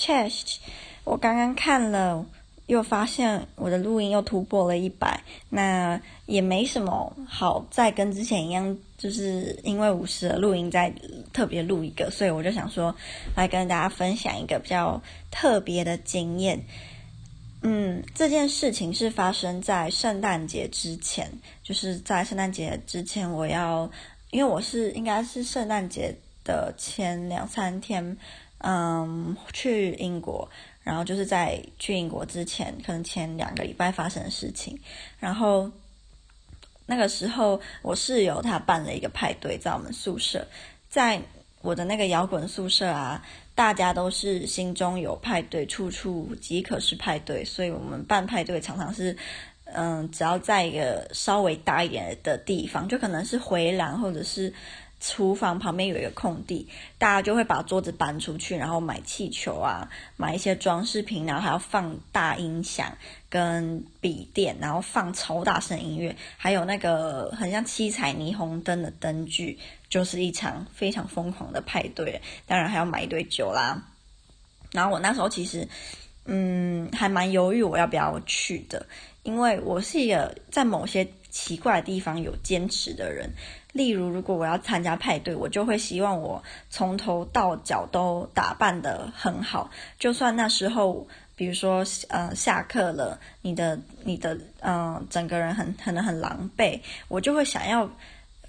，Chest，我刚刚看了，又发现我的录音又突破了一百，那也没什么好再跟之前一样，就是因为五十的录音再特别录一个，所以我就想说来跟大家分享一个比较特别的经验。嗯，这件事情是发生在圣诞节之前，就是在圣诞节之前，我要，因为我是应该是圣诞节的前两三天，嗯，去英国。然后就是在去英国之前，可能前两个礼拜发生的事情。然后那个时候，我室友他办了一个派对，在我们宿舍，在我的那个摇滚宿舍啊，大家都是心中有派对，处处即可是派对。所以我们办派对常常是，嗯，只要在一个稍微大一点的地方，就可能是回廊或者是。厨房旁边有一个空地，大家就会把桌子搬出去，然后买气球啊，买一些装饰品，然后还要放大音响跟笔电，然后放超大声音乐，还有那个很像七彩霓虹灯的灯具，就是一场非常疯狂的派对。当然还要买一堆酒啦。然后我那时候其实，嗯，还蛮犹豫我要不要去的，因为我是一个在某些奇怪的地方有坚持的人。例如，如果我要参加派对，我就会希望我从头到脚都打扮得很好，就算那时候，比如说，呃，下课了，你的你的，嗯、整个人很可能很狼狈，我就会想要，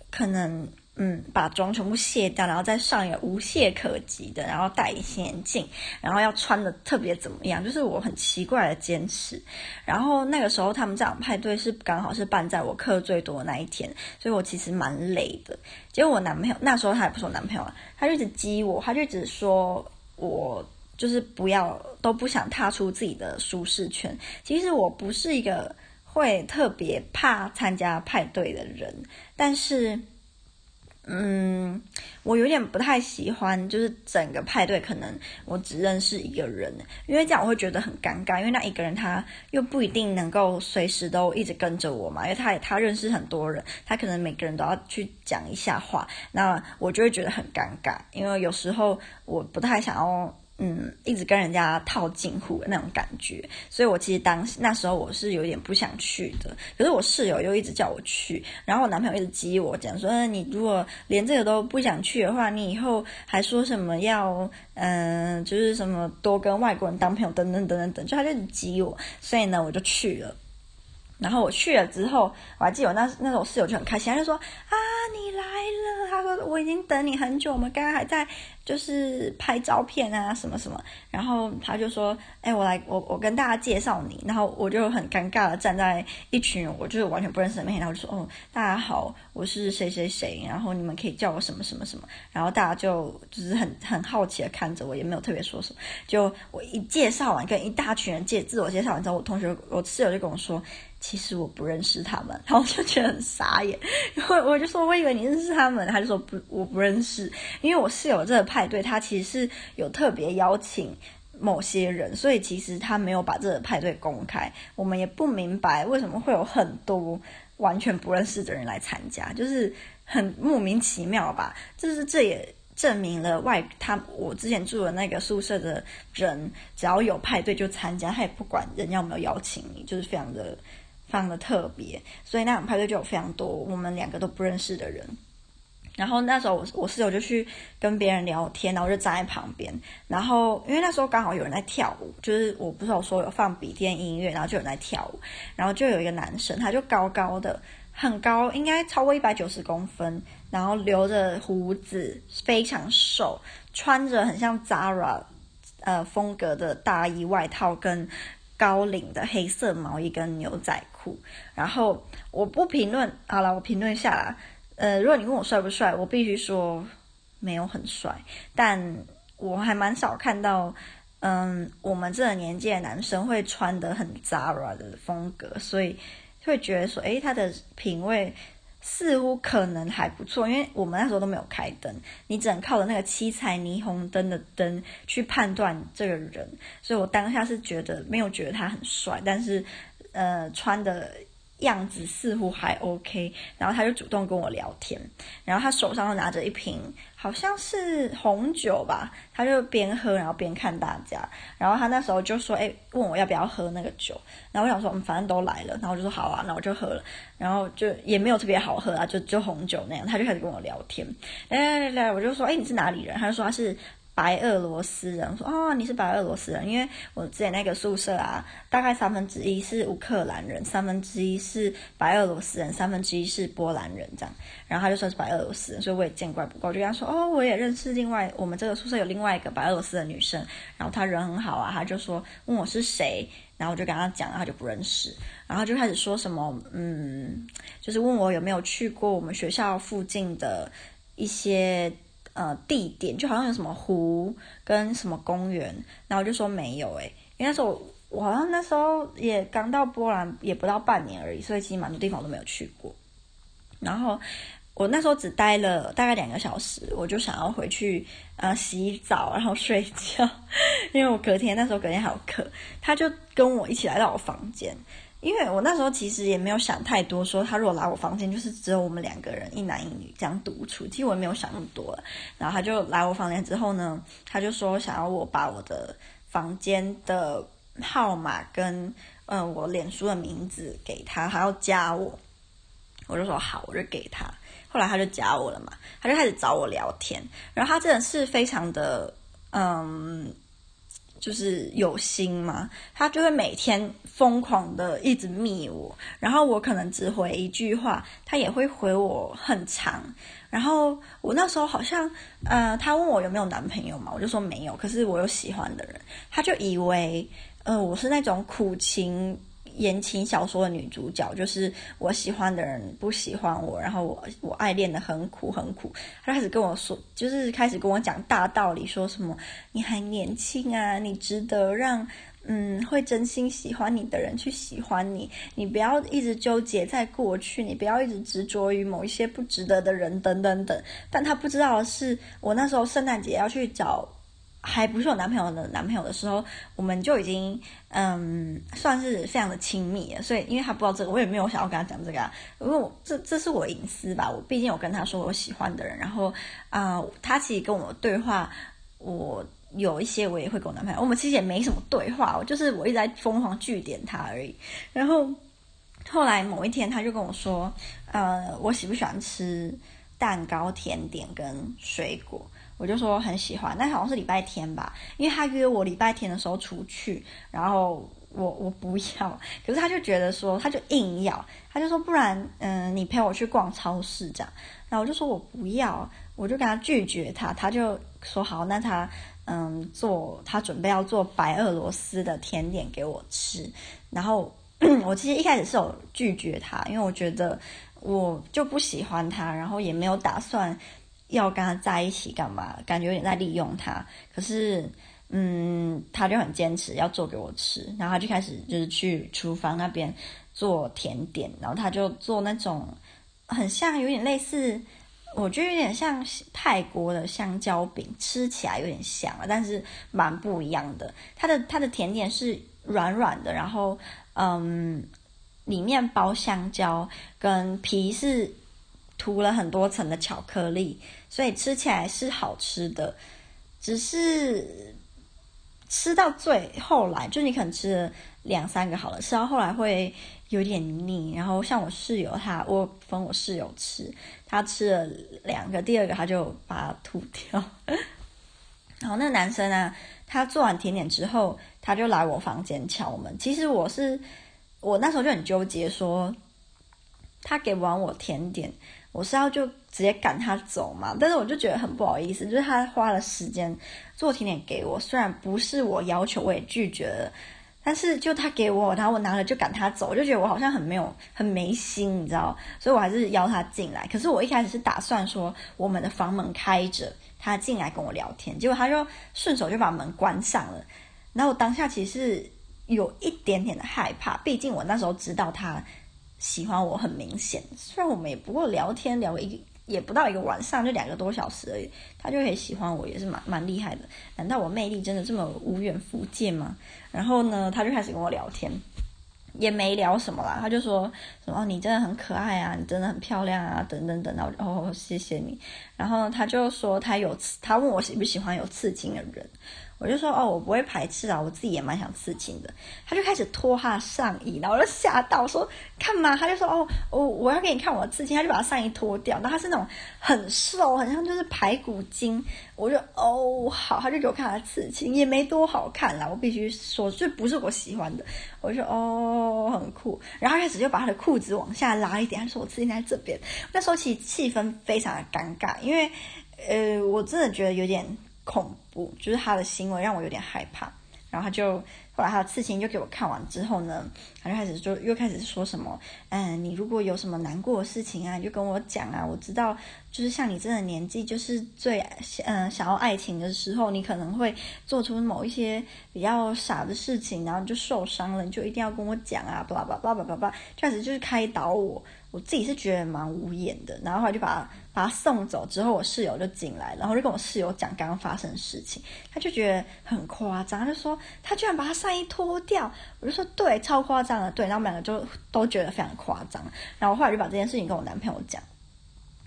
可能。嗯，把妆全部卸掉，然后再上一个无懈可击的，然后戴隐形眼镜，然后要穿的特别怎么样？就是我很奇怪的坚持。然后那个时候他们这样派对是刚好是办在我课最多的那一天，所以我其实蛮累的。结果我男朋友那时候他也不是我男朋友了，他就一直激我，他就一直说我就是不要都不想踏出自己的舒适圈。其实我不是一个会特别怕参加派对的人，但是。嗯，我有点不太喜欢，就是整个派对可能我只认识一个人，因为这样我会觉得很尴尬，因为那一个人他又不一定能够随时都一直跟着我嘛，因为他他认识很多人，他可能每个人都要去讲一下话，那我就会觉得很尴尬，因为有时候我不太想要。嗯，一直跟人家套近乎的那种感觉，所以我其实当时那时候我是有点不想去的。可是我室友又一直叫我去，然后我男朋友一直激我讲说：“，你如果连这个都不想去的话，你以后还说什么要嗯，就是什么多跟外国人当朋友等等等等等，就他就一直激我，所以呢，我就去了。然后我去了之后，我还记得我那那时候室友就很开心，他就说：啊，你来了！他说我已经等你很久，我们刚刚还在。”就是拍照片啊，什么什么，然后他就说：“哎，我来，我我跟大家介绍你。”然后我就很尴尬的站在一群我就是完全不认识的面前，然后就说：“哦，大家好，我是谁谁谁，然后你们可以叫我什么什么什么。”然后大家就就是很很好奇的看着我，也没有特别说什么。就我一介绍完，跟一大群人介自我介绍完之后，我同学我室友就跟我说。其实我不认识他们，然后我就觉得很傻眼，然后我就说，我以为你认识他们，他就说不，我不认识，因为我室友这个派对，他其实是有特别邀请某些人，所以其实他没有把这个派对公开，我们也不明白为什么会有很多完全不认识的人来参加，就是很莫名其妙吧，就是这也证明了外他我之前住的那个宿舍的人，只要有派对就参加，他也不管人家有没有邀请你，就是非常的。放的特别，所以那场派对就有非常多我们两个都不认识的人。然后那时候我我室友就去跟别人聊天，然后就站在旁边。然后因为那时候刚好有人在跳舞，就是我不是有说有放笔电音乐，然后就有人在跳舞。然后就有一个男生，他就高高的，很高，应该超过一百九十公分，然后留着胡子，非常瘦，穿着很像 Zara 呃风格的大衣外套跟。高领的黑色毛衣跟牛仔裤，然后我不评论，好了，我评论下啦。呃，如果你问我帅不帅，我必须说没有很帅，但我还蛮少看到，嗯，我们这个年纪的男生会穿得很 Zara 的风格，所以会觉得说，诶，他的品味。似乎可能还不错，因为我们那时候都没有开灯，你只能靠着那个七彩霓虹灯的灯去判断这个人，所以我当下是觉得没有觉得他很帅，但是呃穿的样子似乎还 OK，然后他就主动跟我聊天，然后他手上拿着一瓶好像是红酒吧，他就边喝然后边看大家，然后他那时候就说：“哎，问我要不要喝那个酒。”然后我想说：“嗯，反正都来了。”然后我就说：“好啊，那我就喝了。”然后就也没有特别好喝啊，就就红酒那样，他就开始跟我聊天，来来来来，我就说：“哎，你是哪里人？”他就说他是。白俄罗斯人说：“哦，你是白俄罗斯人，因为我之前那个宿舍啊，大概三分之一是乌克兰人，三分之一是白俄罗斯人，三分之一是波兰人，这样。然后他就说是白俄罗斯人，所以我也见怪不怪，我就跟他说：哦，我也认识另外我们这个宿舍有另外一个白俄罗斯的女生，然后她人很好啊，他就说问我是谁，然后我就跟他讲，他就不认识，然后就开始说什么，嗯，就是问我有没有去过我们学校附近的一些。”呃，地点就好像有什么湖跟什么公园，然后我就说没有诶，因为那时候我，好像那时候也刚到波兰，也不到半年而已，所以其实蛮多地方都没有去过。然后我那时候只待了大概两个小时，我就想要回去呃洗澡，然后睡觉，因为我隔天那时候隔天还有课，他就跟我一起来到我房间。因为我那时候其实也没有想太多，说他如果来我房间，就是只有我们两个人，一男一女这样独处。其实我也没有想那么多。然后他就来我房间之后呢，他就说想要我把我的房间的号码跟嗯、我脸书的名字给他，还要加我。我就说好，我就给他。后来他就加我了嘛，他就开始找我聊天。然后他真的是非常的嗯。就是有心嘛，他就会每天疯狂的一直密我，然后我可能只回一句话，他也会回我很长。然后我那时候好像，呃，他问我有没有男朋友嘛，我就说没有，可是我有喜欢的人，他就以为，呃，我是那种苦情。言情小说的女主角，就是我喜欢的人不喜欢我，然后我我爱恋的很苦很苦。他开始跟我说，就是开始跟我讲大道理，说什么你还年轻啊，你值得让嗯会真心喜欢你的人去喜欢你，你不要一直纠结在过去，你不要一直执着于某一些不值得的人等等等。但他不知道的是，我那时候圣诞节要去找。还不是我男朋友的男朋友的时候，我们就已经嗯算是非常的亲密了。所以因为他不知道这个，我也没有想要跟他讲这个啊，因为我这这是我隐私吧。我毕竟有跟他说我喜欢的人，然后啊、他其实跟我对话，我有一些我也会跟我男朋友，我们其实也没什么对话，我就是我一直在疯狂据点他而已。然后后来某一天他就跟我说，呃，我喜不喜欢吃蛋糕、甜点跟水果？我就说很喜欢，那好像是礼拜天吧，因为他约我礼拜天的时候出去，然后我我不要，可是他就觉得说，他就硬要，他就说不然，嗯、你陪我去逛超市这样，然后我就说我不要，我就跟他拒绝他，他就说好，那他嗯做，他准备要做白俄罗斯的甜点给我吃，然后 我其实一开始是有拒绝他，因为我觉得我就不喜欢他，然后也没有打算。要跟他在一起干嘛？感觉有点在利用他。可是，嗯，他就很坚持要做给我吃，然后他就开始就是去厨房那边做甜点，然后他就做那种很像有点类似，我觉得有点像泰国的香蕉饼，吃起来有点像，但是蛮不一样的。他的他的甜点是软软的，然后嗯，里面包香蕉，跟皮是。涂了很多层的巧克力，所以吃起来是好吃的，只是吃到最后来，就你可能吃了两三个好了，吃到后来会有点腻。然后像我室友他，我分我室友吃，他吃了两个，第二个他就把它吐掉。然后那个男生呢，他做完甜点之后，他就来我房间敲门。其实我是我那时候就很纠结，说他给完我甜点。我是要就直接赶他走嘛，但是我就觉得很不好意思，就是他花了时间做甜点给我，虽然不是我要求，我也拒绝了，但是就他给我，然后我拿了就赶他走，我就觉得我好像很没有很没心，你知道，所以我还是邀他进来。可是我一开始是打算说我们的房门开着，他进来跟我聊天，结果他就顺手就把门关上了。然后我当下其实有一点点的害怕，毕竟我那时候知道他。喜欢我很明显，虽然我们也不过聊天聊一个，也不到一个晚上，就两个多小时而已，他就可以喜欢我，也是蛮蛮厉害的。难道我魅力真的这么无远弗届吗？然后呢，他就开始跟我聊天，也没聊什么啦，他就说什么你真的很可爱啊，你真的很漂亮啊，等等等，然后哦谢谢你，然后他就说他有刺，他问我喜不喜欢有刺青的人。我就说哦，我不会排斥啊，我自己也蛮想刺青的。他就开始脱他上衣，然后我就吓到说看嘛，他就说哦，我我要给你看我的刺青，他就把上衣脱掉，然后他是那种很瘦，很像就是排骨精。我就哦好，他就给我看他的刺青，也没多好看啦，我必须说，就不是我喜欢的。我就哦很酷，然后开始就把他的裤子往下拉一点，他说我刺青在这边。那时候其实气氛非常的尴尬，因为呃我真的觉得有点。恐怖，就是他的行为让我有点害怕。然后他就后来他的刺青就给我看完之后呢，他就开始就又开始说什么，嗯，你如果有什么难过的事情啊，就跟我讲啊。我知道，就是像你这个年纪，就是最嗯想要爱情的时候，你可能会做出某一些比较傻的事情，然后就受伤了，你就一定要跟我讲啊，巴拉巴拉巴拉巴拉，就开始就是开导我。我自己是觉得蛮无言的，然后后来就把他把他送走之后，我室友就进来，然后就跟我室友讲刚刚发生的事情，他就觉得很夸张，他就说他居然把他上衣脱掉，我就说对，超夸张的，对，然后我们两个就都觉得非常夸张，然后我后来就把这件事情跟我男朋友讲，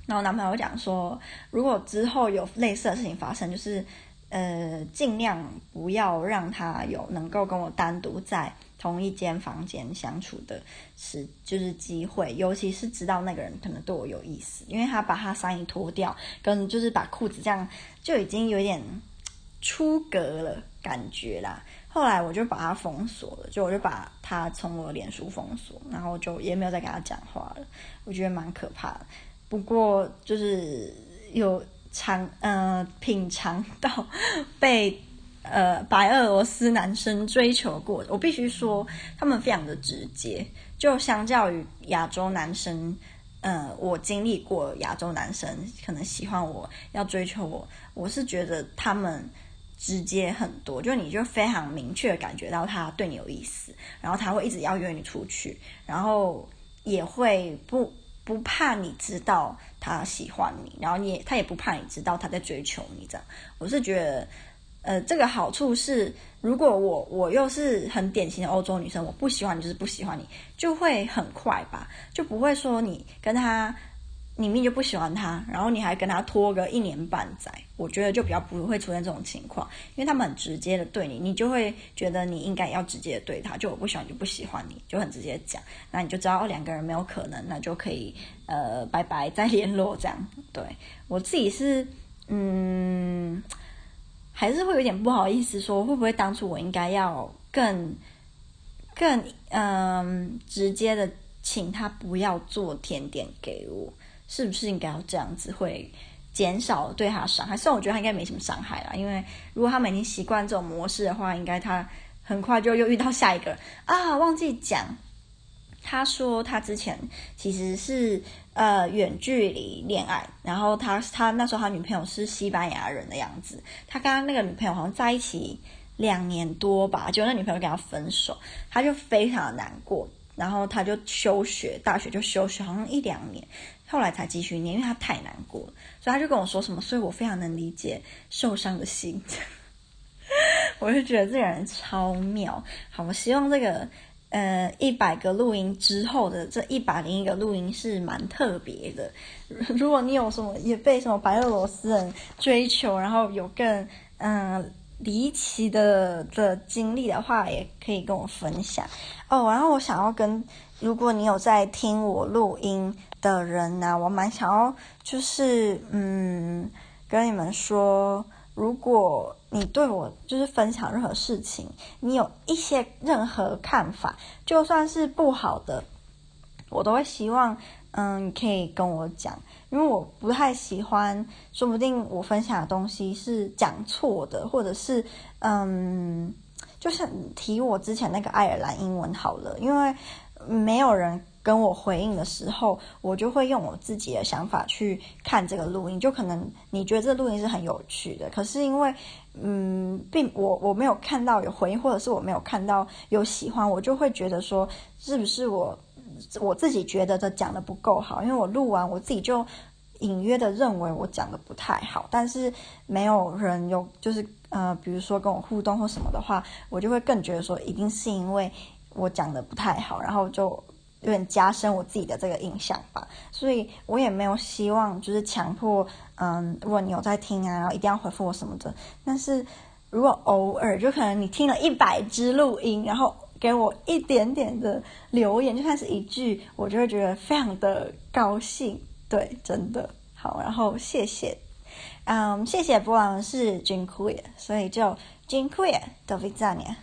然后男朋友讲说，如果之后有类似的事情发生，就是呃尽量不要让他有能够跟我单独在。同一间房间相处的是就是机会，尤其是知道那个人可能对我有意思，因为他把他上衣脱掉，跟就是把裤子这样就已经有点出格了感觉啦。后来我就把他封锁了，就我就把他从我脸书封锁，然后就也没有再跟他讲话了。我觉得蛮可怕的，不过就是有尝呃品尝到被。呃，白俄罗斯男生追求过，我必须说，他们非常的直接。就相较于亚洲男生，呃，我经历过亚洲男生可能喜欢我要追求我，我是觉得他们直接很多，就你就非常明确感觉到他对你有意思，然后他会一直要约你出去，然后也会不不怕你知道他喜欢你，然后你也他也不怕你知道他在追求你这样，我是觉得。呃，这个好处是，如果我我又是很典型的欧洲女生，我不喜欢你就是不喜欢你，就会很快吧，就不会说你跟他，你明明就不喜欢他，然后你还跟他拖个一年半载，我觉得就比较不会出现这种情况，因为他们很直接的对你，你就会觉得你应该要直接的对他，就我不喜欢就不喜欢你，就很直接讲，那你就知道两个人没有可能，那就可以呃拜拜再联络这样。对，我自己是嗯。还是会有点不好意思，说会不会当初我应该要更更嗯直接的请他不要做甜点给我，是不是应该要这样子会减少对他伤害？虽然我觉得他应该没什么伤害啦，因为如果他们已经习惯这种模式的话，应该他很快就又遇到下一个啊，忘记讲。他说他之前其实是呃远距离恋爱，然后他他那时候他女朋友是西班牙人的样子，他跟他那个女朋友好像在一起两年多吧，结果那女朋友跟他分手，他就非常的难过，然后他就休学，大学就休学，好像一两年，后来才继续念，因为他太难过了，所以他就跟我说什么，所以我非常能理解受伤的心，我就觉得这个人超妙，好，我希望这个。呃，一百个录音之后的这一百零一个录音是蛮特别的。如果你有什么也被什么白俄罗斯人追求，然后有更嗯、离奇的的经历的话，也可以跟我分享哦。然后我想要跟，如果你有在听我录音的人呢、我蛮想要就是嗯跟你们说。如果你对我就是分享任何事情，你有一些任何看法，就算是不好的，我都会希望，嗯，可以跟我讲，因为我不太喜欢，说不定我分享的东西是讲错的，或者是，嗯，就是提我之前那个爱尔兰英文好了，因为没有人。跟我回应的时候，我就会用我自己的想法去看这个录音。就可能你觉得这个录音是很有趣的，可是因为，嗯，并我我没有看到有回应，或者是我没有看到有喜欢，我就会觉得说，是不是我我自己觉得的讲的不够好？因为我录完，我自己就隐约的认为我讲的不太好，但是没有人有就是呃，比如说跟我互动或什么的话，我就会更觉得说，一定是因为。我讲的不太好，然后就有点加深我自己的这个印象吧。所以我也没有希望就是强迫，嗯，如果你有在听啊，然后一定要回复我什么的。但是如果偶尔就可能你听了一百支录音，然后给我一点点的留言，就算是一句，我就会觉得非常的高兴。对，真的好，然后谢谢，嗯，谢谢波浪是 Dziękuję，所以就 Dziękuję，do widzenia。